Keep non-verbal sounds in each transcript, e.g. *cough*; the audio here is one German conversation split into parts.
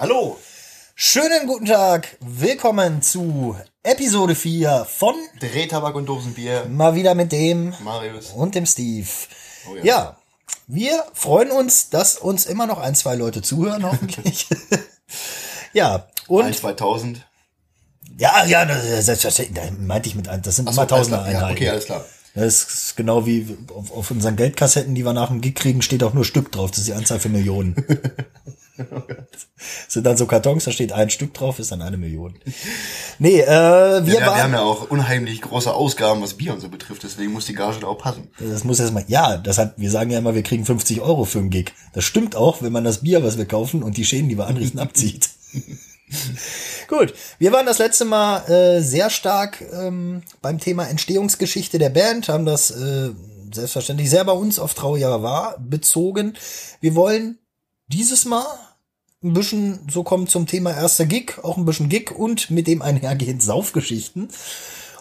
Hallo. Schönen guten Tag. Willkommen zu Episode 4 von Drehtabak und Dosenbier. mal wieder mit dem Marius. und dem Steve. Oh ja. ja, wir freuen uns, dass uns immer noch ein, zwei Leute zuhören, hoffentlich. *laughs* ja, und Ein 2000. ja, ja, das, das meinte ich mit ein, das sind Ach so, immer tausende klar. Ja, Einheiten. okay, alles klar. Das ist genau wie auf, auf unseren Geldkassetten, die wir nach dem Gig kriegen, steht auch nur Stück drauf. Das ist die Anzahl für Millionen. *laughs* *laughs* Das sind dann so Kartons, da steht ein Stück drauf, ist dann eine Million. Nee, äh, wir Ja, wir waren. haben ja auch unheimlich große Ausgaben, was Bier und so betrifft. Deswegen muss die Gage da auch passen. Das muss jetzt mal, ja, das hat, wir sagen ja immer, wir kriegen 50 Euro für einen Gig. Das stimmt auch, wenn man das Bier, was wir kaufen und die Schäden, die wir anrichten, *laughs* abzieht. *laughs* Gut, wir waren das letzte Mal äh, sehr stark ähm, beim Thema Entstehungsgeschichte der Band, haben das äh, selbstverständlich sehr bei uns auf Traujahr war bezogen. Wir wollen dieses Mal ein bisschen so kommen zum Thema erster Gig, auch ein bisschen Gig und mit dem einhergehend Saufgeschichten.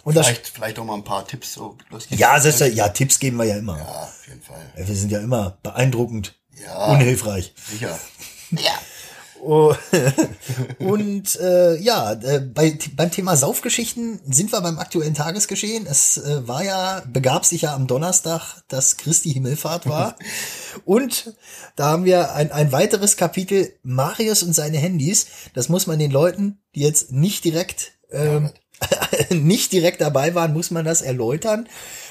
Und das, Vielleicht, vielleicht auch mal ein paar Tipps. So, ja, selbst, ja, Tipps geben wir ja immer. Ja, auf jeden Fall. Ja, Wir sind ja immer beeindruckend, Ja. unhilfreich. Sicher. *laughs* Oh, *laughs* und äh, ja, äh, bei, beim Thema Saufgeschichten sind wir beim aktuellen Tagesgeschehen. Es äh, war ja, begab sich ja am Donnerstag, dass Christi Himmelfahrt war. *laughs* und da haben wir ein, ein weiteres Kapitel, Marius und seine Handys. Das muss man den Leuten, die jetzt nicht direkt ähm, *laughs* nicht direkt dabei waren, muss man das erläutern.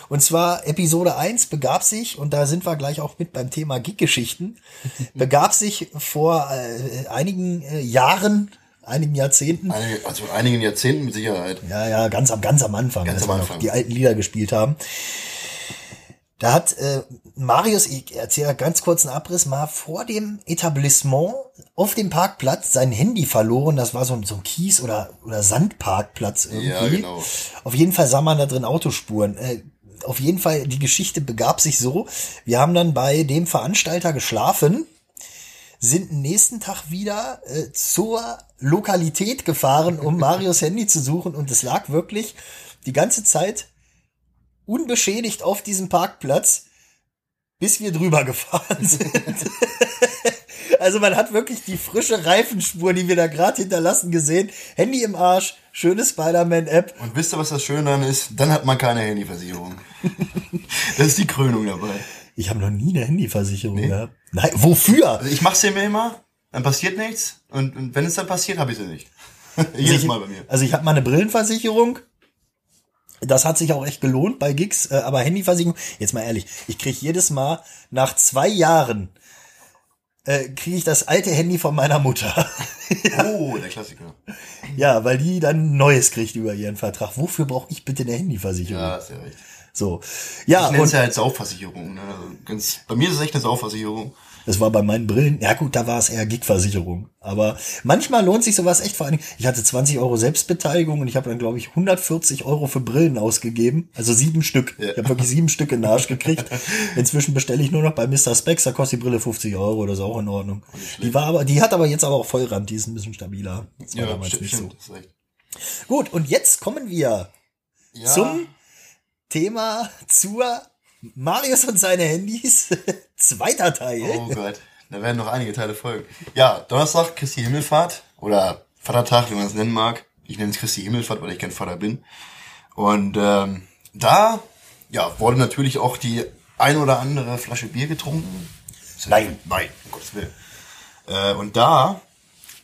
Und zwar Episode 1 begab sich, und da sind wir gleich auch mit beim Thema Gig-Geschichten, *laughs* begab sich vor äh, einigen äh, Jahren, einigen Jahrzehnten, Einige, also einigen Jahrzehnten mit Sicherheit. ja, ja, ganz am, ganz am Anfang, Ganz am wir noch Anfang. die alten Lieder gespielt haben. Da hat äh, Marius, ich erzähle ganz kurz einen Abriss, mal vor dem Etablissement auf dem Parkplatz sein Handy verloren. Das war so ein, so ein Kies- oder, oder Sandparkplatz irgendwie. Ja, genau. Auf jeden Fall sah man da drin Autospuren. Äh, auf jeden Fall, die Geschichte begab sich so. Wir haben dann bei dem Veranstalter geschlafen, sind nächsten Tag wieder äh, zur Lokalität gefahren, um *laughs* Marios Handy zu suchen. Und es lag wirklich die ganze Zeit unbeschädigt auf diesem Parkplatz, bis wir drüber gefahren *laughs* sind. Also man hat wirklich die frische Reifenspur, die wir da gerade hinterlassen, gesehen. Handy im Arsch, schöne Spider-Man-App. Und wisst ihr, was das Schöne dann ist? Dann hat man keine Handyversicherung. *laughs* das ist die Krönung dabei. Ich habe noch nie eine Handyversicherung gehabt. Nein, wofür? Also ich mach's dir immer, dann passiert nichts. Und, und wenn es dann passiert, habe *laughs* ich sie nicht. Jedes Mal bei mir. Also ich habe mal eine Brillenversicherung. Das hat sich auch echt gelohnt bei Gigs, äh, aber Handyversicherung, jetzt mal ehrlich, ich krieg jedes Mal nach zwei Jahren äh, kriege ich das alte Handy von meiner Mutter. *laughs* Oh, der Klassiker. ja, weil die dann ein neues kriegt über ihren Vertrag. Wofür brauche ich bitte eine Handyversicherung? Ja, ist ja recht. So. Ja, Ich nenne es ja halt Saufversicherung. Ne? Also ganz, bei mir ist es echt eine Saufversicherung. Das war bei meinen Brillen, ja gut, da war es eher Gigversicherung. Aber manchmal lohnt sich sowas echt vor allen Dingen. Ich hatte 20 Euro Selbstbeteiligung und ich habe dann, glaube ich, 140 Euro für Brillen ausgegeben. Also sieben Stück. Ja. Ich habe wirklich sieben Stück in den Arsch gekriegt. Inzwischen bestelle ich nur noch bei Mr. Specs, da kostet die Brille 50 Euro, das ist auch in Ordnung. Die war aber, die hat aber jetzt aber auch Vollrand, die ist ein bisschen stabiler. Das war damals stimmt, nicht so. Gut, und jetzt kommen wir Ja, zum Thema zur Marius und seine Handys. *laughs* Zweiter Teil. Oh Gott, da werden noch einige Teile folgen. Ja, Donnerstag, Christi Himmelfahrt oder Vatertag, wie man es nennen mag. Ich nenne es Christi Himmelfahrt, weil ich kein Vater bin. Und ähm, da ja, wurde natürlich auch die ein oder andere Flasche Bier getrunken. Nein, nein, um Gottes Willen. Äh, und da,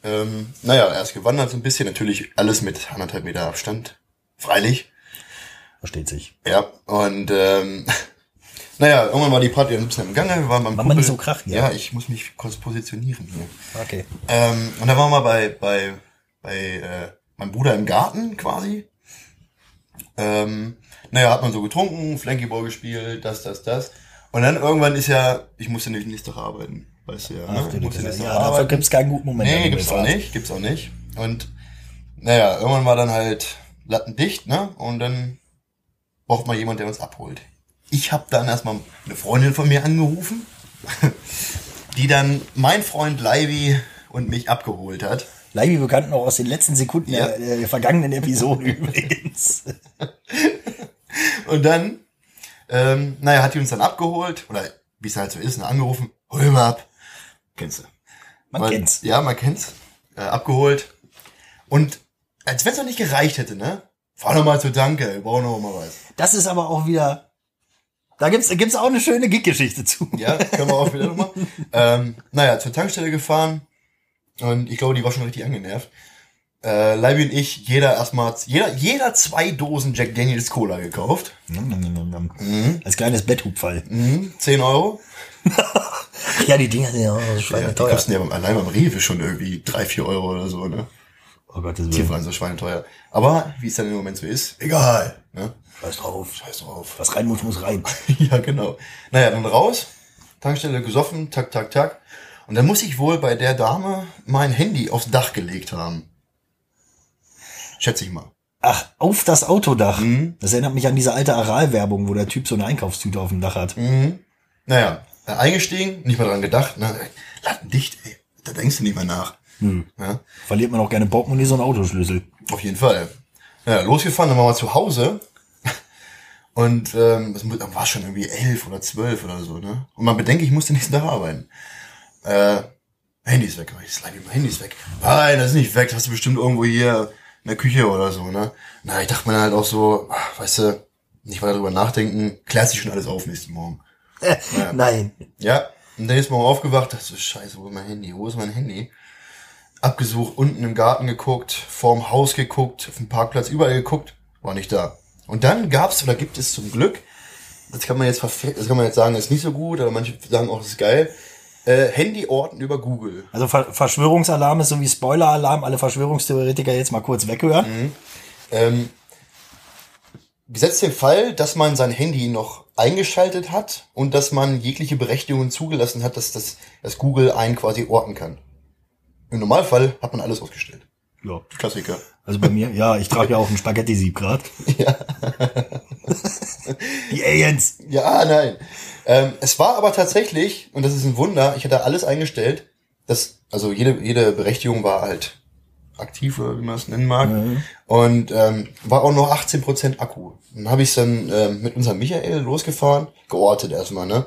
ähm, naja, erst gewandert so ein bisschen, natürlich alles mit anderthalb Meter Abstand. Freilich. Versteht sich. Ja, und ähm, *laughs* naja, irgendwann war die Party ein bisschen im Gange. Wir waren beim mal nicht so krachen, ja? ja. ich muss mich kurz positionieren hier. Okay. Ähm, und da waren wir bei, bei, bei äh, meinem Bruder im Garten quasi. Ähm, naja, hat man so getrunken, Flanky Ball gespielt, das, das, das. Und dann irgendwann ist ja, ich musste nicht nächsten Tag arbeiten. Weißt du ja, Ach, ne? du Ich musste Liebe. nächsten ja, Tag dafür arbeiten. gibt's keinen guten Moment. Nee, gibt's auch nicht, gibt's auch nicht. Und naja, irgendwann war dann halt lattendicht, ne? Und dann braucht man jemand, der uns abholt. Ich habe dann erstmal eine Freundin von mir angerufen, *laughs* die dann mein Freund Leivi und mich abgeholt hat. Leibi bekannt noch aus den letzten Sekunden Ja. der, der vergangenen Episode *laughs* übrigens. Und dann, ähm, naja, hat die uns dann abgeholt, oder wie es halt so ist, ne, angerufen, hol mal ab. Kennst du. Man Weil- kennt's. Ja, man kennt's. äh, abgeholt. Und als wenn es noch nicht gereicht hätte, ne? Fahr noch mal zu Danke, wir brauchen noch mal was. Das ist aber auch wieder. Da gibt's gibt's auch eine schöne Gig-Geschichte zu. Ja, können wir auch wieder nochmal. ähm, naja, zur Tankstelle gefahren und ich glaube, die war schon richtig angenervt. Äh, Leibi und ich, jeder erstmal, jeder, jeder zwei Dosen Jack Daniels Cola gekauft. Mhm. Als kleines Betthubfall. Mhm, 10 Euro. *laughs* Ja, die Dinger sind ja auch Ja, die schweineteuer. kosten ja allein beim Rewe schon irgendwie drei, vier Euro oder so, ne? oh Gottes Die Willen. waren so schweineteuer. Aber, wie es dann im Moment so ist, egal, ne? Scheiß drauf. Scheiß drauf. Was rein muss, muss rein. *laughs* ja, genau. Naja, dann raus, Tankstelle gesoffen, tak, tak, tak. Und dann muss ich wohl bei der Dame mein Handy aufs Dach gelegt haben. Schätze ich mal. Ach, auf das Autodach. Mhm. Das erinnert mich an diese alte Aral-Werbung, wo der Typ so eine Einkaufstüte auf dem Dach hat. Naja, äh, eingestiegen, nicht mal dran gedacht, ne? Laden dicht, ey. Da denkst du nicht mehr nach. Ja, Verliert man auch gerne Portemonnaie so einen Autoschlüssel. auf jeden Fall. Naja, losgefahren, dann waren wir zu Hause. Und ähm, dann war schon irgendwie elf oder zwölf oder so, ne? Und man bedenke, ich musste nächsten Tag arbeiten. Äh, Handy ist weg, aber ich slide mein Handy ist weg. Nein, das ist nicht weg, das hast du bestimmt irgendwo hier in der Küche oder so, ne? Na, ich dachte mir halt auch so, ach, weißt du, nicht weiter drüber nachdenken, klärt sich schon alles auf nächsten Morgen. Äh, *laughs* Nein. Ja, und dann ist morgen aufgewacht, dachte so, scheiße, wo ist mein Handy, wo ist mein Handy? Abgesucht, unten im Garten geguckt, vorm Haus geguckt, auf dem Parkplatz, überall geguckt, war nicht da. Und dann gab's oder gibt es zum Glück, das kann man jetzt das kann man jetzt sagen, ist nicht so gut, aber manche sagen auch, das ist geil, äh, Handyorten über Google. Also Ver Verschwörungsalarm ist so wie Spoiler-Alarm. Alle Verschwörungstheoretiker jetzt mal kurz weghören. Ähm, gesetzt den Fall, dass man sein Handy noch eingeschaltet hat und dass man jegliche Berechtigungen zugelassen hat, dass das, dass Google einen quasi orten kann. Im Normalfall hat man alles ausgestellt. Ja. Klassiker. Also bei mir, ja, ich trage ja auch ein Spaghetti-Sieb grad. Ja. *laughs* Die Aliens. Ja, nein. Ähm, es war aber tatsächlich, und das ist ein Wunder, ich hatte alles eingestellt, dass, also jede, jede Berechtigung war halt aktiv, oder wie man es nennen mag. Und ähm, war auch noch 18% Akku. Dann habe ich dann ähm, mit unserem Michael losgefahren, geortet erstmal, ne?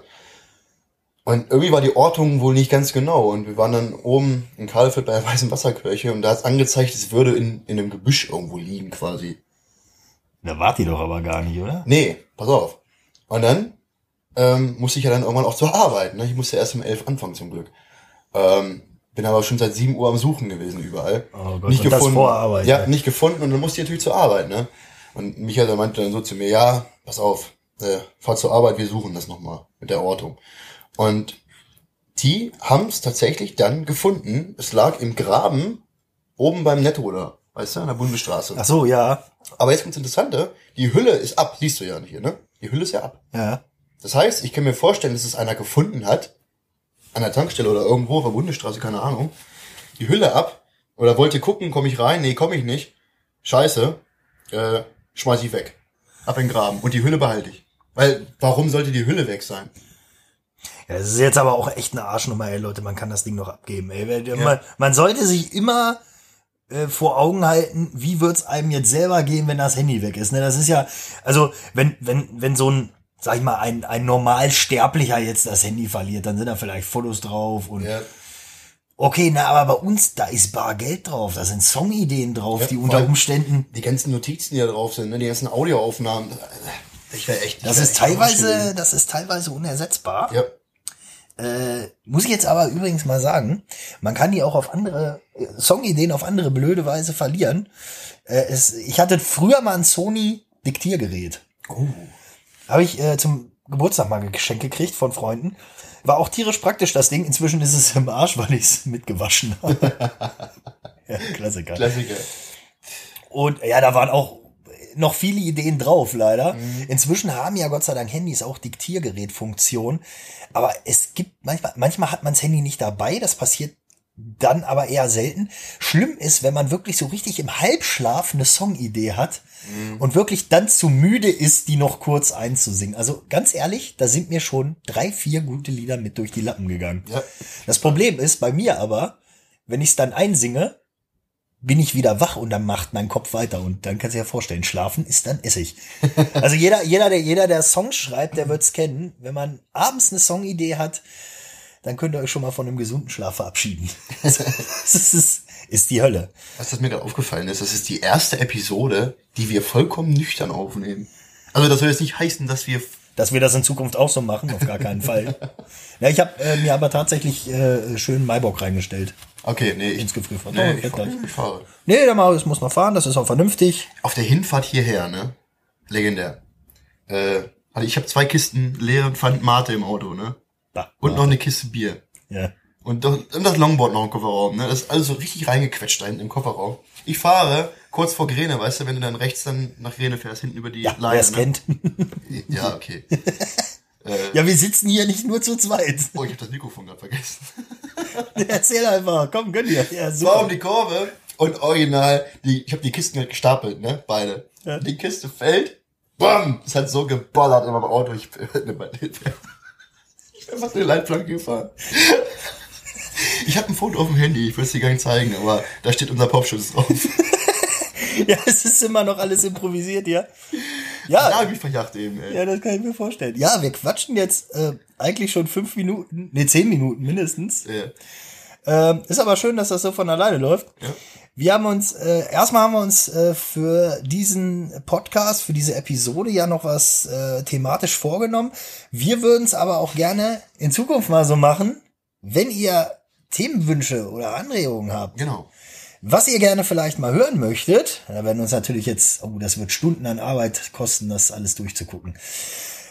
Und irgendwie war die Ortung wohl nicht ganz genau. Und wir waren dann oben in Karlfeld bei der Weißen Wasserkirche und da hat angezeigt, es würde in, in einem Gebüsch irgendwo liegen quasi. Da wart ihr doch aber gar nicht, oder? Nee, pass auf. Und dann ähm, musste ich ja dann irgendwann auch zur Arbeit. Ne? Ich musste erst um elf anfangen zum Glück. Ähm, bin aber schon seit sieben Uhr am Suchen gewesen überall. Oh Gott, und das vor Arbeit, Ja, ja. nicht gefunden und dann musste ich natürlich zur Arbeit. Ne? Und Michael meinte dann so zu mir, ja, pass auf, äh, fahr zur Arbeit, wir suchen das nochmal mit der Ortung. Und die haben es tatsächlich dann gefunden. Es lag im Graben oben beim Netto da, weißt du, an der Bundesstraße. Ach so, ja. Aber jetzt kommt's Interessante, die Hülle ist ab, siehst du ja hier, ne? Die Hülle ist ja ab. Ja. Das heißt, ich kann mir vorstellen, dass es einer gefunden hat, an der Tankstelle oder irgendwo auf der Bundesstraße, keine Ahnung, die Hülle ab oder wollte gucken, komme ich rein? Nee, komme ich nicht. Scheiße, äh, schmeiß ich weg. Ab in den Graben. Und die Hülle behalte ich. Weil, warum sollte die Hülle weg sein? Ja, das ist jetzt aber auch echt eine Arschnummer, ey, Leute, man kann das Ding noch abgeben, ey. Man, man sollte sich immer äh, vor Augen halten, wie wird's einem jetzt selber gehen, wenn das Handy weg ist. Ne? Das ist ja, also wenn, wenn, wenn so ein, sag ich mal, ein, ein Normalsterblicher jetzt das Handy verliert, dann sind da vielleicht Fotos drauf und Ja, okay, na, aber bei uns, da ist bar Geld drauf, da sind Songideen drauf, Ja, die unter Umständen die ganzen Notizen, die da drauf sind, ne? die ganzen Audioaufnahmen. Ich wäre echt. ich Das wär ist echt teilweise, das ist teilweise unersetzbar. Ja. Äh, muss ich jetzt aber übrigens mal sagen, man kann die auch auf andere äh, Songideen auf andere blöde Weise verlieren. Äh, es, ich hatte früher mal ein Sony Diktiergerät. Oh. Habe ich äh, zum Geburtstag mal geschenkt gekriegt von Freunden. War auch tierisch praktisch das Ding. Inzwischen ist es im Arsch, weil ich es mitgewaschen habe. *laughs* ja, Klassiker. Klassiker. Und ja, da waren auch noch viele Ideen drauf, leider. Inzwischen haben ja Gott sei Dank Handys auch Diktiergerätfunktion. Aber es gibt manchmal, manchmal hat man das Handy nicht dabei. Das passiert dann aber eher selten. Schlimm ist, wenn man wirklich so richtig im Halbschlaf eine Songidee hat und wirklich dann zu müde ist, die noch kurz einzusingen. Also ganz ehrlich, da sind mir schon drei, vier gute Lieder mit durch die Lappen gegangen. Ja. Das Problem ist bei mir aber, wenn ich es dann einsinge, bin ich wieder wach und dann macht mein Kopf weiter. Und dann kannst du dir ja vorstellen, schlafen ist dann Essig. *laughs* Also jeder, jeder, der, jeder, der Songs schreibt, der wird's kennen. Wenn man abends eine Songidee hat, dann könnt ihr euch schon mal von einem gesunden Schlaf verabschieden. *laughs* es, ist, ist die Hölle. Was das mir gerade aufgefallen ist, das ist die erste Episode, die wir vollkommen nüchtern aufnehmen. Also das soll jetzt nicht heißen, dass wir Dass wir das in Zukunft auch so machen, auf gar keinen Fall. *laughs* Ja, ich habe äh, mir aber tatsächlich äh, schön Maibock reingestellt. Okay, nee, ich, Ins Gefrierfach. nee, Doch, ich, ich fahre. Nee, der Marius muss noch fahren, das ist auch vernünftig. Auf der Hinfahrt hierher, ne? Legendär. Äh, also ich habe zwei Kisten leeren Pfand Mate im Auto, ne? Da. Und noch eine Kiste Bier. Ja. Und, doch, und das Longboard noch im Kofferraum, ne? Das ist alles so richtig reingequetscht da hinten im Kofferraum. Ich fahre kurz vor Grene, weißt du, wenn du dann rechts dann nach Grene fährst, hinten über die Ja, wer Leine. es ne? kennt. Ja, okay. *laughs* Ja, wir sitzen hier nicht nur zu zweit. Oh, ich habe das Mikrofon gerade vergessen. *laughs* Erzähl einfach, komm, gönn dir. Ja, Es war um super. die Kurve und original, die, ich habe die Kisten halt gestapelt, ne? Beide. Ja. Die Kiste fällt, bam! Es hat so geballert in meinem Auto. Ich *laughs* bin, ich bin fast eine Leitplanke gefahren. Ich habe ein Foto auf dem Handy, ich will es dir gar nicht zeigen, aber da steht unser Popschutz drauf. *laughs* Ja, es ist immer noch alles improvisiert, ja. Ja, verjagt eben, ey. Ja, das kann ich mir vorstellen. Ja, wir quatschen jetzt äh, eigentlich schon fünf Minuten, nee, zehn Minuten mindestens. Ja. Ähm, ist aber schön, dass das so von alleine läuft. Ja. Wir haben uns, äh, erstmal haben wir uns äh, für diesen Podcast, für diese Episode ja noch was äh, thematisch vorgenommen. Wir würden es aber auch gerne in Zukunft mal so machen, wenn ihr Themenwünsche oder Anregungen habt, Genau. Was ihr gerne vielleicht mal hören möchtet, da werden uns natürlich jetzt, oh, das wird Stunden an Arbeit kosten, das alles durchzugucken.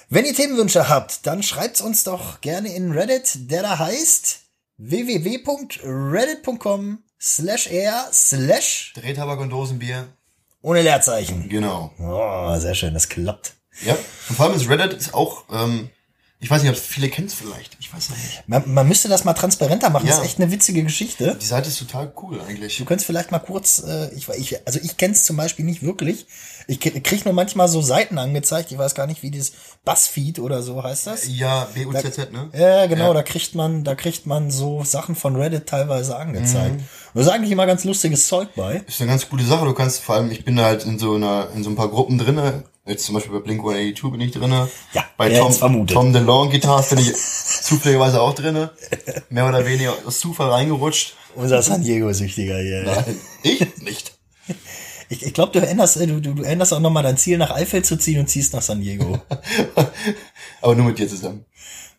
Wenn ihr Themenwünsche habt, dann schreibt's uns doch gerne in Reddit, der da heißt www.reddit.com slash r slash Drehtabak und Dosenbier. ohne Leerzeichen. Genau. Oh, sehr schön, das klappt. Ja. Und vor allem ist Reddit ist auch, ähm, ich weiß nicht, ob viele kennen es vielleicht. Ich weiß nicht. Man, man müsste das mal transparenter machen, das Ja. ist echt eine witzige Geschichte. Die Seite ist total cool eigentlich. Du könntest vielleicht mal kurz, äh, ich, ich also ich kenn's zum Beispiel nicht wirklich. Ich krieg nur manchmal so Seiten angezeigt. Ich weiß gar nicht, wie das Buzzfeed oder so heißt das. Ja, BUZZ, ne? Ja, genau, Ja. da kriegt man, da kriegt man so Sachen von Reddit teilweise angezeigt. Mhm. Und da ist eigentlich immer ganz lustiges Zeug bei. Ist eine ganz gute Sache. Du kannst vor allem, ich bin da halt in so einer, in so ein paar Gruppen drinne. Jetzt zum Beispiel bei Blink 182 bin ich drinne. Ja, bei Tom, vermutet. Tom DeLong Guitars bin ich zufälligerweise auch drinne. Mehr oder weniger aus Zufall reingerutscht. Unser San Diego-Süchtiger hier. Nein, ich nicht. *laughs* Ich, ich glaube, du änderst, äh, du, du, du änderst auch nochmal dein Ziel nach Eifel zu ziehen und ziehst nach San Diego. *laughs* Aber nur mit dir zusammen.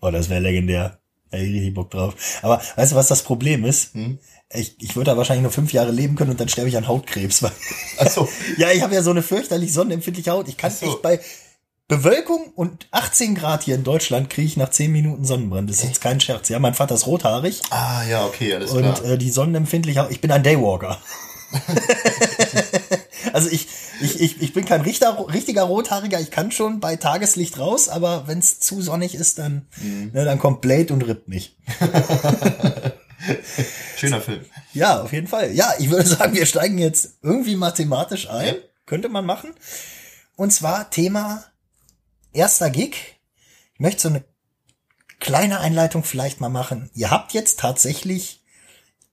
Oh, das wäre legendär. Da hätte ich richtig Bock drauf. Aber weißt du, was das Problem ist? Hm? Ich, ich würde da wahrscheinlich nur fünf Jahre leben können und dann sterbe ich an Hautkrebs. *laughs* Weil Ach so. *laughs* ja, ich habe ja so eine fürchterlich sonnenempfindliche Haut. Ich kann so. echt bei Bewölkung und 18 Grad hier in Deutschland kriege ich nach 10 Minuten Sonnenbrand. Das ist jetzt kein Scherz. Ja, mein Vater ist rothaarig Ah, ja, okay, alles und klar. äh, die sonnenempfindliche Haut. Ich bin ein Daywalker. *laughs* also ich, ich, ich, ich bin kein richter, richtiger Rothaariger. Ich kann schon bei Tageslicht raus, aber wenn es zu sonnig ist, dann, Mhm. ne, dann kommt Blade und rippt mich. Schöner Film. Ja, auf jeden Fall. Ja, ich würde sagen, wir steigen jetzt irgendwie mathematisch ein. Ja. Könnte man machen. Und zwar Thema erster Gig. Ich möchte so eine kleine Einleitung vielleicht mal machen. Ihr habt jetzt tatsächlich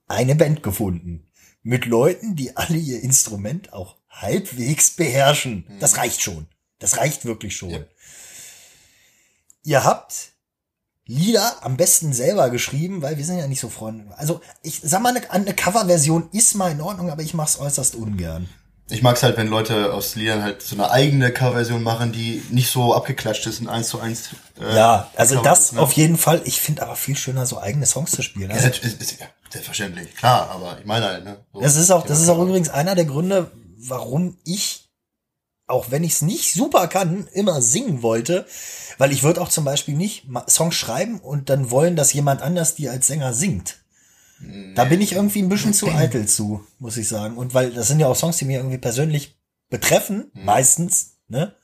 eine Band gefunden. Mit Leuten, die alle ihr Instrument auch halbwegs beherrschen. Das reicht schon. Das reicht wirklich schon. Ja. Ihr habt Lieder am besten selber geschrieben, weil wir sind ja nicht so Freunde. Also ich sag mal, eine, eine Coverversion ist mal in Ordnung, aber ich mach's äußerst ungern. Ich mag's halt, wenn Leute aus Liedern halt so eine eigene Coverversion machen, die nicht so abgeklatscht ist und eins zu eins. Äh, Ja, also das ist, ne? auf jeden Fall. Ich finde aber viel schöner, so eigene Songs zu spielen. Ja, Also, das ist, ist, ja, selbstverständlich, klar, aber ich meine halt, ne? So. das ist auch, das ist auch Ja, übrigens einer der Gründe, warum ich, auch wenn ich es nicht super kann, immer singen wollte. Weil ich würde auch zum Beispiel nicht Songs schreiben und dann wollen, dass jemand anders die als Sänger singt. Da bin ich irgendwie ein bisschen zu eitel zu, muss ich sagen. Und weil das sind ja auch Songs, die mir irgendwie persönlich betreffen, meistens, ne?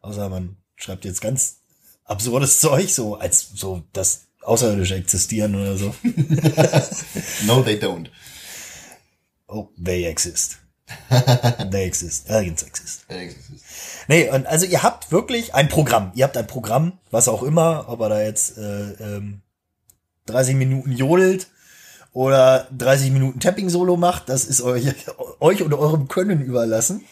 Außer man schreibt jetzt ganz absurdes Zeug, so als so das Außerirdische existieren oder so. *laughs* No, they don't. Oh, they exist. *laughs* they exist. Aliens exist. Äh, es ist- Nee, und also ihr habt wirklich ein Programm. Ihr habt ein Programm, was auch immer, ob er da jetzt äh, ähm, 30 Minuten jodelt oder 30 Minuten Tapping-Solo macht, das ist euch, *laughs* euch und eurem Können überlassen.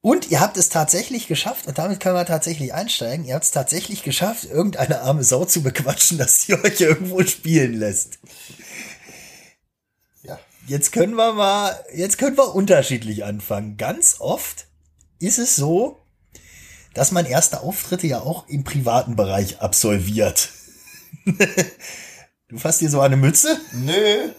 Und ihr habt es tatsächlich geschafft, und damit können wir tatsächlich einsteigen, ihr habt es tatsächlich geschafft, irgendeine arme Sau zu bequatschen, *laughs* dass sie euch irgendwo spielen lässt. Jetzt können wir mal, jetzt können wir unterschiedlich anfangen. Ganz oft ist es so, dass man erste Auftritte ja auch im privaten Bereich absolviert. *laughs* du fasst dir so eine Mütze? Nö.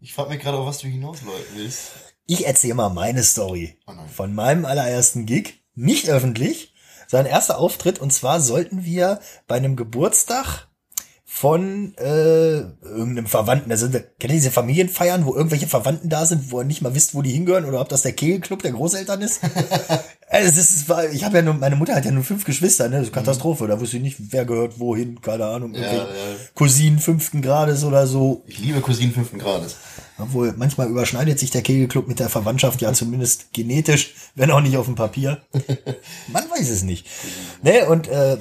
Ich frage mich gerade, auf was du hinaus willst. Ich erzähle mal meine Story Oh von meinem allerersten Gig. Nicht öffentlich, sein erster Auftritt. Und zwar sollten wir bei einem Geburtstag von äh, irgendeinem Verwandten, also kennt ihr diese Familienfeiern, wo irgendwelche Verwandten da sind, wo ihr nicht mal wisst, wo die hingehören oder ob das der Kegelclub der Großeltern ist? *laughs* das ist, ich habe ja nur, meine Mutter hat ja nur fünf Geschwister, ne? Das ist Katastrophe. Da wusste ich nicht, wer gehört wohin, keine Ahnung, irgendwelche ja. Cousinen fünften Grades oder so. Ich liebe Cousinen fünften Grades. Obwohl, manchmal überschneidet sich der Kegelclub mit der Verwandtschaft ja zumindest genetisch, wenn auch nicht auf dem Papier. *laughs* Man weiß es nicht. Ne, und äh,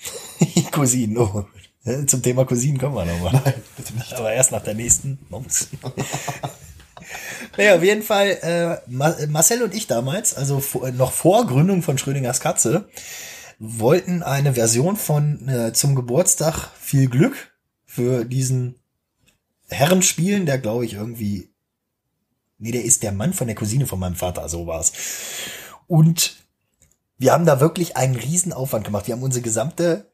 *laughs* Cousinen, oh. Äh, Zum Thema Cousinen kommen wir nochmal. Nein, *laughs* bitte nicht. Aber erst nach der nächsten Mums. *laughs* naja, auf jeden Fall, äh, Ma- Marcel und ich damals, also vor, noch vor Gründung von Schrödingers Katze, wollten eine Version von äh, zum Geburtstag viel Glück für diesen Herren spielen, der glaube ich irgendwie, nee, der ist der Mann von der Cousine von meinem Vater, so war's. Und wir haben da wirklich einen Riesenaufwand gemacht. Wir haben unsere gesamte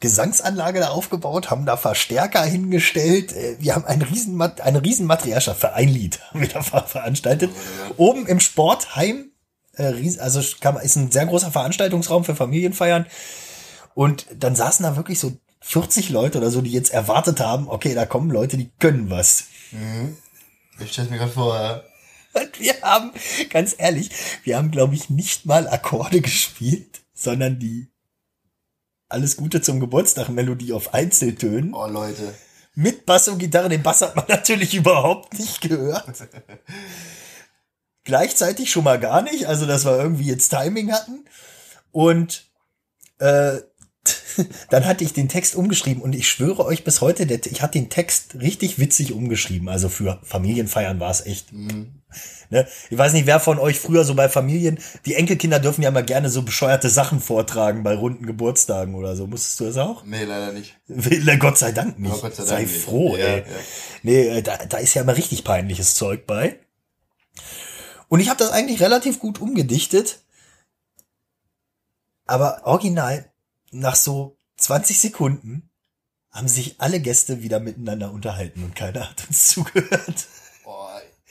Gesangsanlage da aufgebaut, haben da Verstärker hingestellt. äh, Wir haben ein riesen, eine riesen Materialschaft für ein Lied haben wir *laughs* da veranstaltet. Oben im Sportheim, äh, also ist ein sehr großer Veranstaltungsraum für Familienfeiern. Und dann saßen da wirklich so 40 Leute oder so, die jetzt erwartet haben, okay, da kommen Leute, die können was. Ich stelle mir gerade vor, Und wir haben, ganz ehrlich, wir haben, glaube ich, nicht mal Akkorde *laughs* gespielt, sondern die Alles Gute zum Geburtstag Melodie auf Einzeltönen oh Leute. mit Bass und Gitarre. Den Bass hat man *laughs* natürlich überhaupt nicht gehört. *laughs* Gleichzeitig schon mal gar nicht, also dass wir irgendwie jetzt Timing hatten. Und äh, *laughs* dann hatte ich den Text umgeschrieben und ich schwöre euch bis heute, ich hatte den Text richtig witzig umgeschrieben. Also für Familienfeiern war es echt. Ne? Ich weiß nicht, wer von euch früher so bei Familien, die Enkelkinder dürfen ja mal gerne so bescheuerte Sachen vortragen bei runden Geburtstagen oder so. Musstest du das auch? Nee, leider nicht. Will, Gott sei Dank nicht. Gott sei sei Dank nicht. froh, Ja, ey. ja. Nee, äh, da, da ist ja immer richtig peinliches Zeug bei. Und ich habe das eigentlich relativ gut umgedichtet. Aber original, nach so 20 Sekunden haben sich alle Gäste wieder miteinander unterhalten und keiner hat uns *laughs* zugehört.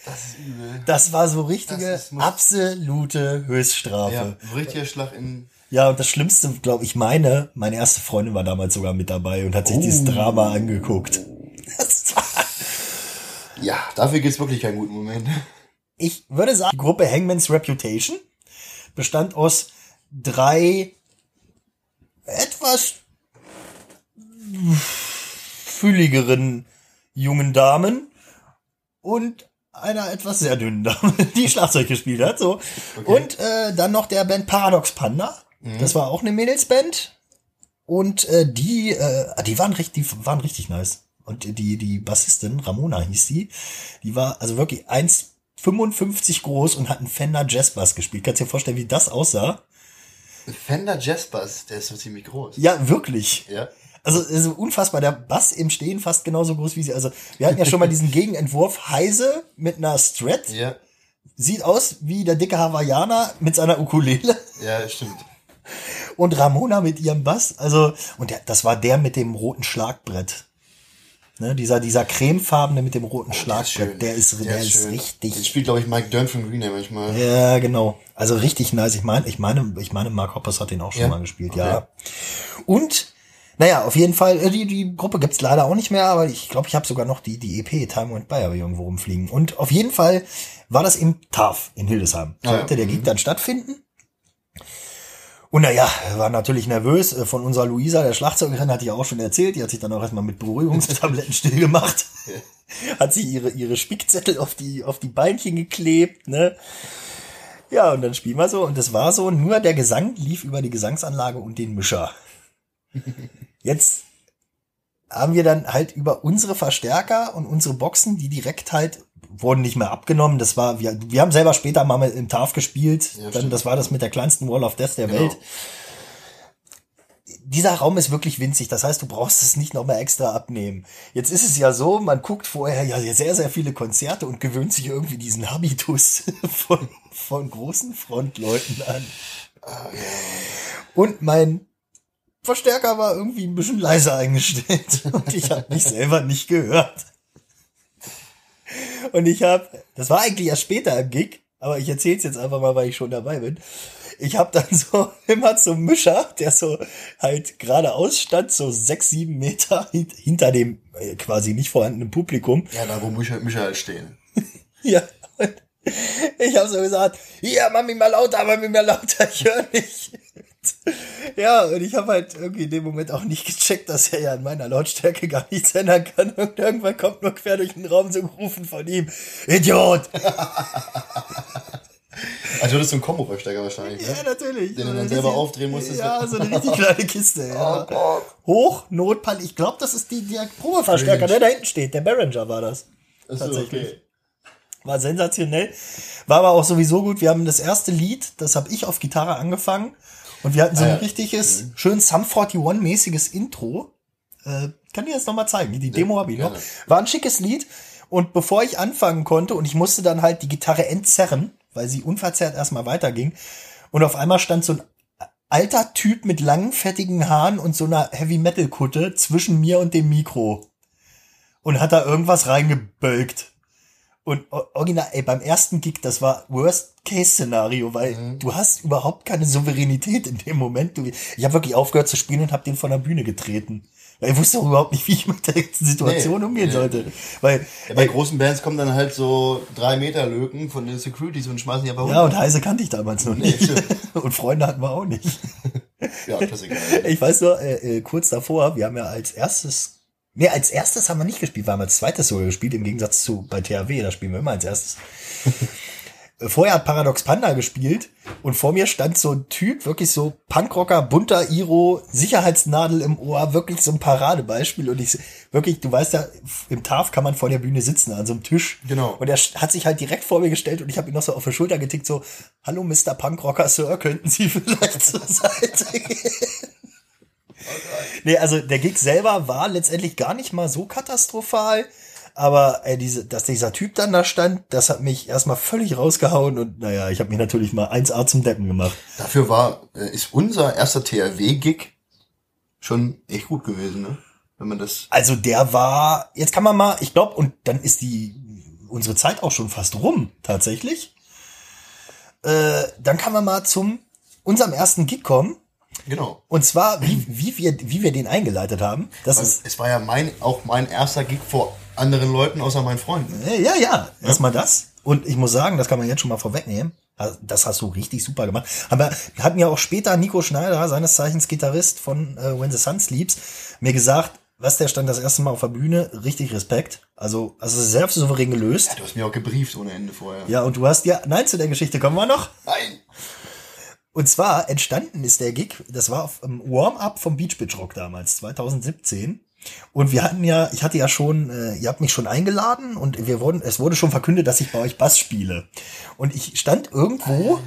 Das ist übel. Das war so richtige, absolute Höchststrafe. Ja, Ja. richtiger Schlag in. und das Schlimmste, glaube ich, meine, meine erste Freundin war damals sogar mit dabei und hat sich dieses Oh. Drama angeguckt. Das war Ja, dafür gibt's wirklich keinen guten Moment. Ich würde sagen, die Gruppe Hangman's Reputation bestand aus drei etwas fülligeren jungen Damen und einer etwas sehr dünnen Dame, *laughs* die Schlagzeug gespielt hat. So. Und äh, dann noch der Band Paradox Panda. Das war auch eine Mädelsband. Und äh, die, äh, die waren richtig, die waren richtig nice. Und die, die Bassistin, Ramona hieß sie, die war also wirklich 1,55 groß und hat einen Fender Jazz Bass gespielt. Kannst du dir vorstellen, wie das aussah? Fender Jazzbass, der ist so ziemlich groß. Ja, wirklich. Ja. Also, also unfassbar. Der Bass im Stehen fast genauso groß wie sie. Also, wir hatten ja schon mal diesen *laughs* Gegenentwurf Heise mit einer Strat. Ja, Sieht aus wie der dicke Hawaiianer mit seiner Ukulele. ja, stimmt. Und Ramona mit ihrem Bass. Also, und der, das war der mit dem roten Schlagbrett. Ne, dieser, dieser cremefarbene mit dem roten Schlagbrett. Der ist, der ist, schön. Den richtig. spielt, glaube ich, Mike Dern von Green Day manchmal. Ja, genau. Also richtig nice. Ich meine, ich meine, ich meine, Mark Hoppers hat den auch schon Ja? mal gespielt, Okay. ja. Und, naja, auf jeden Fall, äh, die, die Gruppe gibt's leider auch nicht mehr, aber ich glaube, ich habe sogar noch die, die EP Time Went By aber irgendwo rumfliegen. Und auf jeden Fall war das im TAF in Hildesheim. Ja. Sollte der Gig dann stattfinden. Und naja, war natürlich nervös. Äh, Von unserer Luisa, der Schlagzeugerin, hatte ich auch schon erzählt. Die hat sich dann auch erstmal mit Beruhigungstabletten *laughs* still gemacht. *laughs* hat sie ihre, ihre Spickzettel auf die, auf die Beinchen geklebt, ne? Ja, und dann spielen wir so. Und das war so, nur der Gesang lief über die Gesangsanlage und den Mischer. *laughs* Jetzt haben wir dann halt über unsere Verstärker und unsere Boxen, die direkt halt wurden nicht mehr abgenommen. Das war, wir, wir haben selber später mal im TAF gespielt. Ja, dann, stimmt. das war das mit der kleinsten Wall of Death der Genau. Welt. dieser Raum ist wirklich winzig. Das heißt, du brauchst es nicht nochmal extra abnehmen. Jetzt ist es ja so, man guckt vorher ja sehr, sehr viele Konzerte und gewöhnt sich irgendwie diesen Habitus *laughs* von, von großen Frontleuten an. Und mein Verstärker war irgendwie ein bisschen leiser eingestellt *laughs* und ich habe mich selber nicht gehört. Und ich habe, das war eigentlich erst später im Gig, aber ich erzähle es jetzt einfach mal, weil ich schon dabei bin. Ich habe dann *laughs* so immer so einen Mischer, der so halt geradeaus stand, so sechs, sieben Meter hinter dem äh, quasi nicht vorhandenen Publikum. Ja, da wo Mischer, Mischer halt stehen. *laughs* ja. Ich habe so gesagt, ja, mach mich mal lauter, mach mich mal lauter, ich höre nicht. *laughs* Ja, und ich habe halt irgendwie in dem Moment auch nicht gecheckt, dass er ja in meiner Lautstärke gar nichts ändern kann. Und irgendwann kommt nur quer durch den Raum so gerufen von ihm, Idiot! *laughs* Also das ist so ein Kombo-Verstärker wahrscheinlich, ne? Ja, natürlich. Den du dann selber aufdrehen musstest. Ja, so eine richtig *laughs* kleine Kiste. Ja. Oh. Hoch, Notpall. Ich glaube, das ist die, der Probeverstärker, der da hinten steht. Der Behringer war das. Achso, Tatsächlich. okay. War sensationell. War aber auch sowieso gut. Wir haben das erste Lied, das habe ich auf Gitarre angefangen. Und wir hatten so Ah, ein ja. richtiges, schön Sum 41-mäßiges Intro. Äh, kann dir das nochmal zeigen. Die Demo habe ich noch. War ein schickes Lied. Und bevor ich anfangen konnte, und ich musste dann halt die Gitarre entzerren, weil sie unverzerrt erstmal weiterging. Und auf einmal stand so ein alter Typ mit langen, fettigen Haaren und so einer Heavy-Metal-Kutte zwischen mir und dem Mikro. Und hat da irgendwas reingebölkt. Und original, ey, beim ersten Gig, das war Worst-Case-Szenario, weil Mhm. du hast überhaupt keine Souveränität in dem Moment. Du, ich habe wirklich aufgehört zu spielen und habe den von der Bühne getreten. Weil ich wusste auch überhaupt nicht, wie ich mit der ganzen Situation Nee, umgehen nee. sollte. Weil, Ja, bei ey, großen Bands kommen dann halt so drei Meter Löken von den Securities und schmeißen die aber ja, und Heise kannte ich damals noch nicht. stimmt. *laughs* und Freunde hatten wir auch nicht. ja, Klassiker. *laughs* Ich weiß nur, äh, äh, kurz davor, wir haben ja als erstes, nee, als erstes haben wir nicht gespielt, wir haben als zweites sogar gespielt, im Gegensatz zu bei THW, da spielen wir immer als erstes. *laughs* Äh, Vorher hat Paradox Panda gespielt und vor mir stand so ein Typ, wirklich so Punkrocker, bunter Iro, Sicherheitsnadel im Ohr, wirklich so ein Paradebeispiel und ich, wirklich, du weißt ja, im TAF kann man vor der Bühne sitzen, an so einem Tisch. Genau. Und er hat sich halt direkt vor mir gestellt und ich habe ihn noch so auf die Schulter getickt, so, hallo Mr. Punkrocker Sir, könnten Sie *laughs* vielleicht zur Seite gehen? *laughs* Nee, also der Gig selber war letztendlich gar nicht mal so katastrophal. Aber äh, diese, dass dieser Typ dann da stand, das hat mich erstmal völlig rausgehauen und naja, ich habe mich natürlich mal 1A zum Deppen gemacht. Dafür war, äh, ist unser erster THW-Gig schon echt gut gewesen, ne? Wenn man das. Also der war, jetzt kann man mal, ich glaube, und dann ist die unsere Zeit auch schon fast rum, tatsächlich. Äh, dann kann man mal zum unserem ersten Gig kommen. Genau. Und zwar, wie, wie, wir, wie wir den eingeleitet haben. Das Weil ist, es war ja mein, auch mein erster Gig vor anderen Leuten außer meinen Freunden. Äh, Ja, ja, erstmal das. Und ich muss sagen, das kann man jetzt schon mal vorwegnehmen. Das hast du richtig super gemacht. Aber hat mir auch später Nico Schneider, seines Zeichens Gitarrist von äh, When the Sun Sleeps, mir gesagt, was der stand das erste Mal auf der Bühne, richtig Respekt. Also, also sehr souverän gelöst. Du hast mir auch gebrieft ohne Ende vorher. Ja, und du hast ja, nein, zu der Geschichte kommen wir noch. Nein! Und zwar entstanden ist der Gig, das war auf dem Warm-up vom Beach Bitch Rock damals, 2017. Und wir hatten ja, ich hatte ja schon, äh, ihr habt mich schon eingeladen und wir wurden, es wurde schon verkündet, dass ich bei euch Bass spiele. Und ich stand irgendwo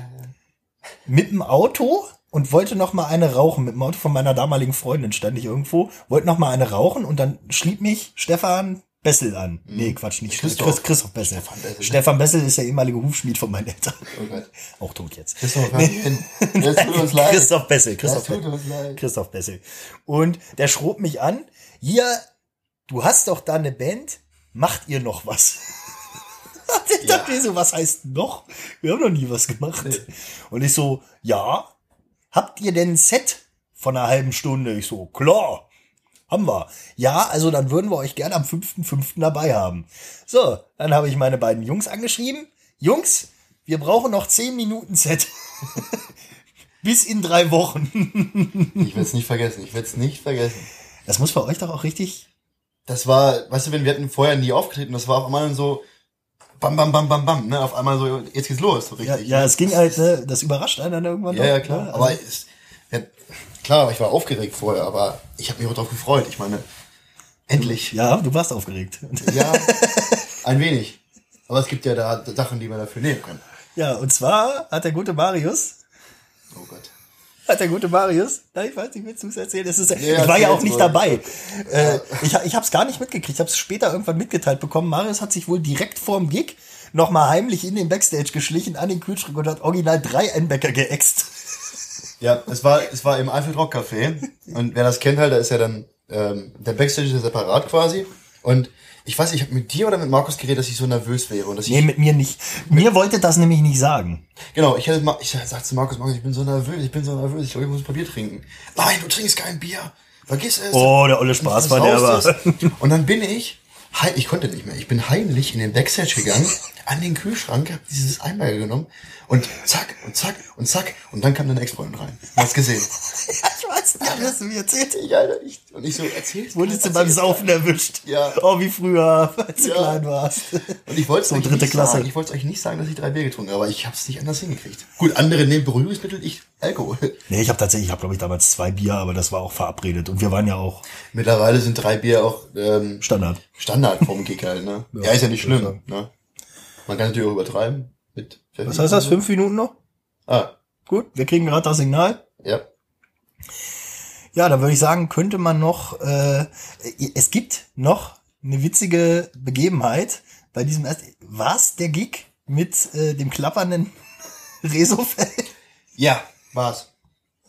mit dem Auto und wollte noch mal eine rauchen. Mit dem Auto von meiner damaligen Freundin stand ich irgendwo, wollte noch mal eine rauchen und dann schrieb mich Stefan Bessel an. Nee, Quatsch, nicht Christoph. Christoph, Christoph Bessel. Stefan Bessel. Stefan Bessel ist der ehemalige Hufschmied von meinen Eltern. Oh Gott. *laughs* Auch tot jetzt. Christoph, nee. das *laughs* tut uns leid. Christoph Bessel, Christoph, Das tut uns leid. Christoph Bessel. Und der schrob mich an, hier, du hast doch da eine Band, macht ihr noch was? *laughs* ich dachte mir so, was heißt noch? Wir haben noch nie was gemacht. Und ich so, ja, habt ihr denn ein Set von einer halben Stunde? Ich so, klar, haben wir. Ja, also dann würden wir euch gerne am 5.5. dabei haben. So, dann habe ich meine beiden Jungs angeschrieben. Jungs, wir brauchen noch 10 Minuten Set. *laughs* Bis in drei Wochen. *laughs* Ich werde es nicht vergessen. Ich werde es nicht vergessen. Das muss bei euch doch auch richtig. Das war, weißt du, wenn wir hatten vorher nie aufgetreten, das war auf einmal so bam, bam, bam, bam, bam, ne? Auf einmal so, jetzt geht's los, so Ja, richtig. ja es ging halt, ne, das überrascht einen dann irgendwann. ja, doch, ja, klar. ne? Aber Also, es, ja, klar, ich war aufgeregt vorher, aber ich habe mich auch drauf gefreut. Ich meine, endlich. ja, du warst aufgeregt. Ja, *laughs* ein wenig. Aber es gibt ja da Sachen, die man dafür nehmen kann. Ja, und zwar hat der gute Marius Oh Gott. Hat der gute Marius? Nein, ich weiß nicht, willst du es erzählen? Das ist, Nee, ich war ja auch nicht wohl. dabei. Äh, ich ich habe es gar nicht mitgekriegt. Ich habe es später irgendwann mitgeteilt bekommen. Marius hat sich wohl direkt vorm Gig nochmal heimlich in den Backstage geschlichen, an den Kühlschrank und hat original drei Einbäcker geäxt. Ja, es war, es war im Eifel Rock Café. Und wer das kennt halt, da ist ja dann, ähm, der Backstage ist ja separat quasi. Und ich weiß, nicht, ich habe mit dir oder mit Markus geredet, dass ich so nervös wäre und dass ich, Nee, mit mir nicht. Mir wollte das nämlich nicht sagen. genau, ich hätte, Ma- ich sagte zu Markus, Markus, ich bin so nervös, ich bin so nervös, ich glaube, ich muss ein Bier trinken. Nein, du trinkst kein Bier. Vergiss es. Oh, der olle Spaß war der aber. Und dann bin ich, ich konnte nicht mehr, ich bin heimlich in den Backstage gegangen, an den Kühlschrank, hab dieses Einmal genommen und zack und zack und zack und dann kam deine Ex-Freundin rein. Hast gesehen. *laughs* ich weiß nicht, hast du mir erzählt. Ich, Alter, ich, und ich so, erzähl's. Wurdest du beim Saufen erwischt? Ja. Oh, wie früher, als du Ja. klein warst. Und ich wollte es So euch dritte nicht Klasse. sagen. Ich wollte euch nicht sagen, dass ich drei Bier getrunken habe, aber ich habe es nicht anders hingekriegt. Gut, andere nehmen Beruhigungsmittel, ich Alkohol. Nee, ich habe tatsächlich, ich habe glaube ich damals zwei Bier, aber das war auch verabredet. Und wir waren ja auch Mittlerweile sind drei Bier auch ähm, Standard. Standard vom Kick halt, ne? *laughs* Ja, ist ja nicht schlimm, ne? Man kann natürlich auch übertreiben. Mit Was heißt das? Fünf Minuten noch? Ah, Gut, wir kriegen gerade das Signal. ja. Ja, dann würde ich sagen, könnte man noch, äh, es gibt noch eine witzige Begebenheit bei diesem ersten, was der Gig mit äh, dem klappernden *laughs* Resofeld? Ja, war's.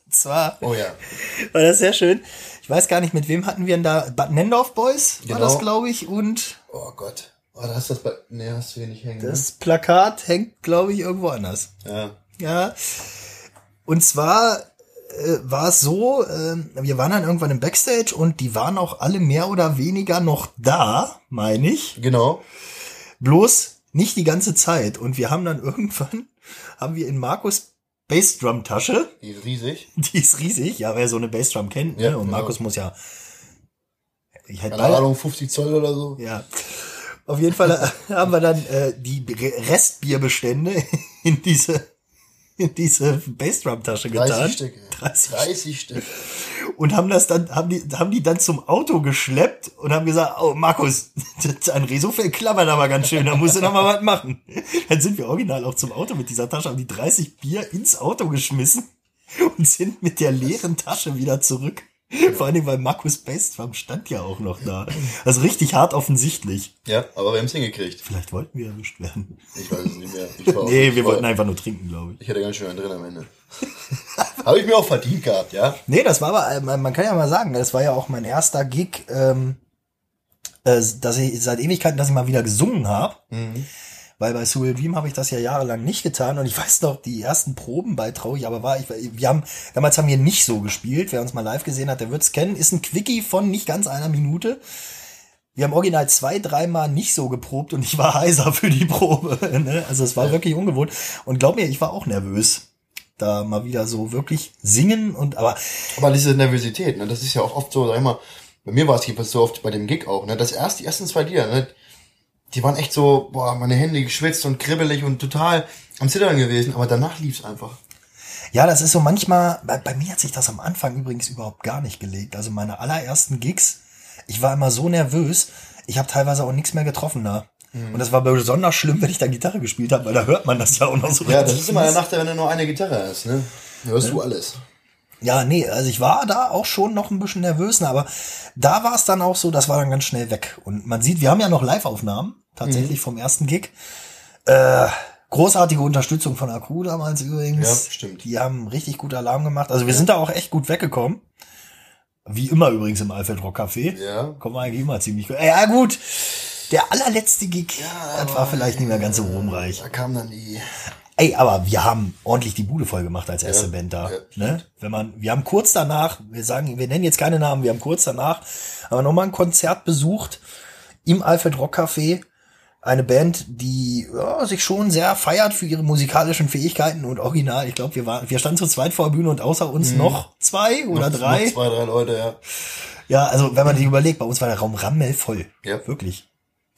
Zwar Oh ja. *laughs* war das sehr schön. Ich weiß gar nicht, mit wem hatten wir denn da? Bad Nendorf Boys war Genau. das, glaube ich, und Oh Gott. Oh, da hast du das bei. Nee, hast du hier nicht hängen. ne? das Plakat hängt, glaube ich, irgendwo anders. Ja. Ja. Und zwar äh, war es so, äh, wir waren dann irgendwann im Backstage und die waren auch alle mehr oder weniger noch da, meine ich. Genau. Bloß nicht die ganze Zeit. Und wir haben dann *laughs* irgendwann, haben wir in Markus Bassdrum-Tasche, Die ist riesig. die ist riesig, ja, wer so eine Bassdrum kennt, Ja, ne? und genau. Markus muss ja, ich hätte Keine Ahnung, 50 Zoll oder so. ja. Auf jeden Fall äh, *laughs* haben wir dann äh, die Re- Restbierbestände *laughs* in diese in diese Bassdrum-Tasche 30 getan. Stück. 30 30 Stück. und haben das dann, haben die, haben die dann zum Auto geschleppt und haben gesagt, oh Markus, *laughs* dein Resofell klappert aber ganz schön, da musst du noch mal was machen. Dann sind wir original auch zum Auto mit dieser Tasche, haben die 30 Bier ins Auto geschmissen und sind mit der leeren Tasche wieder zurück. *laughs* Vor allem, weil Markus Bassdrum stand ja auch noch da. Also richtig hart offensichtlich. Ja, aber wir haben es hingekriegt. Vielleicht wollten wir erwischt werden. Ich weiß es nicht mehr. Ich *laughs* Nee, ich wir wollten einfach nur trinken, glaube ich. Ich hatte ganz schön einen drin am Ende. *laughs* Habe ich mir auch verdient gehabt, ja? Nee, das war aber, äh, man kann ja mal sagen, das war ja auch mein erster Gig, ähm, äh, dass ich seit Ewigkeiten, dass ich mal wieder gesungen habe. Weil bei Soul Dream habe ich das ja jahrelang nicht getan und ich *laughs* weiß noch, die ersten Proben bei Traurig, aber war ich, wir haben, damals haben wir nicht so gespielt. Wer uns mal live gesehen hat, der wird's kennen. Ist ein Quickie von nicht ganz einer Minute. Wir haben original zwei, dreimal nicht so geprobt und ich war *laughs* heiser für die Probe. *laughs* Ne? Also es war wirklich ungewohnt. Und glaub mir, ich war auch nervös. Da mal wieder so wirklich singen und aber Aber diese Nervosität, ne, das ist ja auch oft so, sag ich mal, bei mir war es jedenfalls so oft bei dem Gig auch, ne, das erst, die ersten zwei Lieder, ne, die waren echt so, boah, meine Hände geschwitzt und kribbelig und total am Zittern gewesen, aber danach lief's einfach. Ja, das ist so manchmal, bei, bei mir hat sich das am Anfang übrigens überhaupt gar nicht gelegt. Also meine allerersten Gigs, ich war immer so nervös, ich habe teilweise auch nichts mehr getroffen da. Und das war besonders schlimm, wenn ich da Gitarre gespielt habe, weil da hört man das ja auch noch so Ja, das ist immer der. Nachteil, wenn du nur eine Gitarre hast, ne, hörst du alles. Ja, nee, also ich war da auch schon noch ein bisschen nervös, ne, aber da war es dann auch so, das war dann ganz schnell weg. Und man sieht, wir haben ja noch Live-Aufnahmen, tatsächlich vom ersten Gig. Äh, großartige Unterstützung von Akku damals übrigens. Ja, stimmt. Die haben richtig gut Alarm gemacht. Also wir sind da auch echt gut weggekommen. Wie immer übrigens im Alfred Rock Café. Ja. Kommen wir eigentlich immer ziemlich gut. Ja, gut. Der allerletzte Gig, das war vielleicht nicht mehr ganz so ruhmreich. Da kam dann die, Ey, aber wir haben ordentlich die Bude voll gemacht als erste Ja, Band da. ja, ne? Wenn man, wir haben kurz danach, wir sagen, wir nennen jetzt keine Namen, wir haben kurz danach, haben wir nochmal ein Konzert besucht im Alfred Rock Café. Eine Band, die ja, sich schon sehr feiert für ihre musikalischen Fähigkeiten und original. Ich glaube, wir waren, wir standen zu zweit vor der Bühne und außer uns noch zwei oder noch, drei. noch zwei, drei Leute, ja. Ja, also wenn man sich überlegt, bei uns war der Raum rammelvoll. Ja. Wirklich.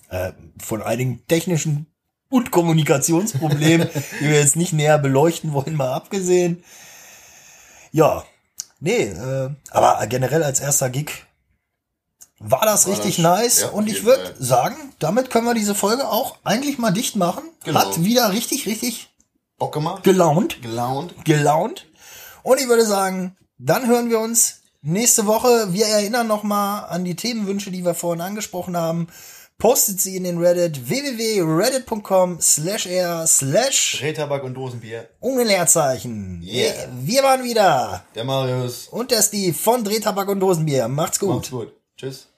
Äh, von einigen technischen und Kommunikationsproblemen, *laughs* die wir jetzt nicht näher beleuchten wollen, mal abgesehen. Ja, nee, äh, aber generell als erster Gig war das War richtig das- nice ja, und ich würde sagen, damit können wir diese Folge auch eigentlich mal dicht machen. Genau. Hat wieder richtig, richtig Bock gemacht, gelaunt gelaunt. gelaunt. Und ich würde sagen, dann hören wir uns nächste Woche. Wir erinnern nochmal an die Themenwünsche, die wir vorhin angesprochen haben. Postet sie in den Reddit www.reddit.com slash r slash Drehtabak und Dosenbier. ohne Leerzeichen. Yeah. Wir waren wieder. Der Marius. Und der Steve von Drehtabak und Dosenbier. Macht's gut. Macht's gut. Tschüss.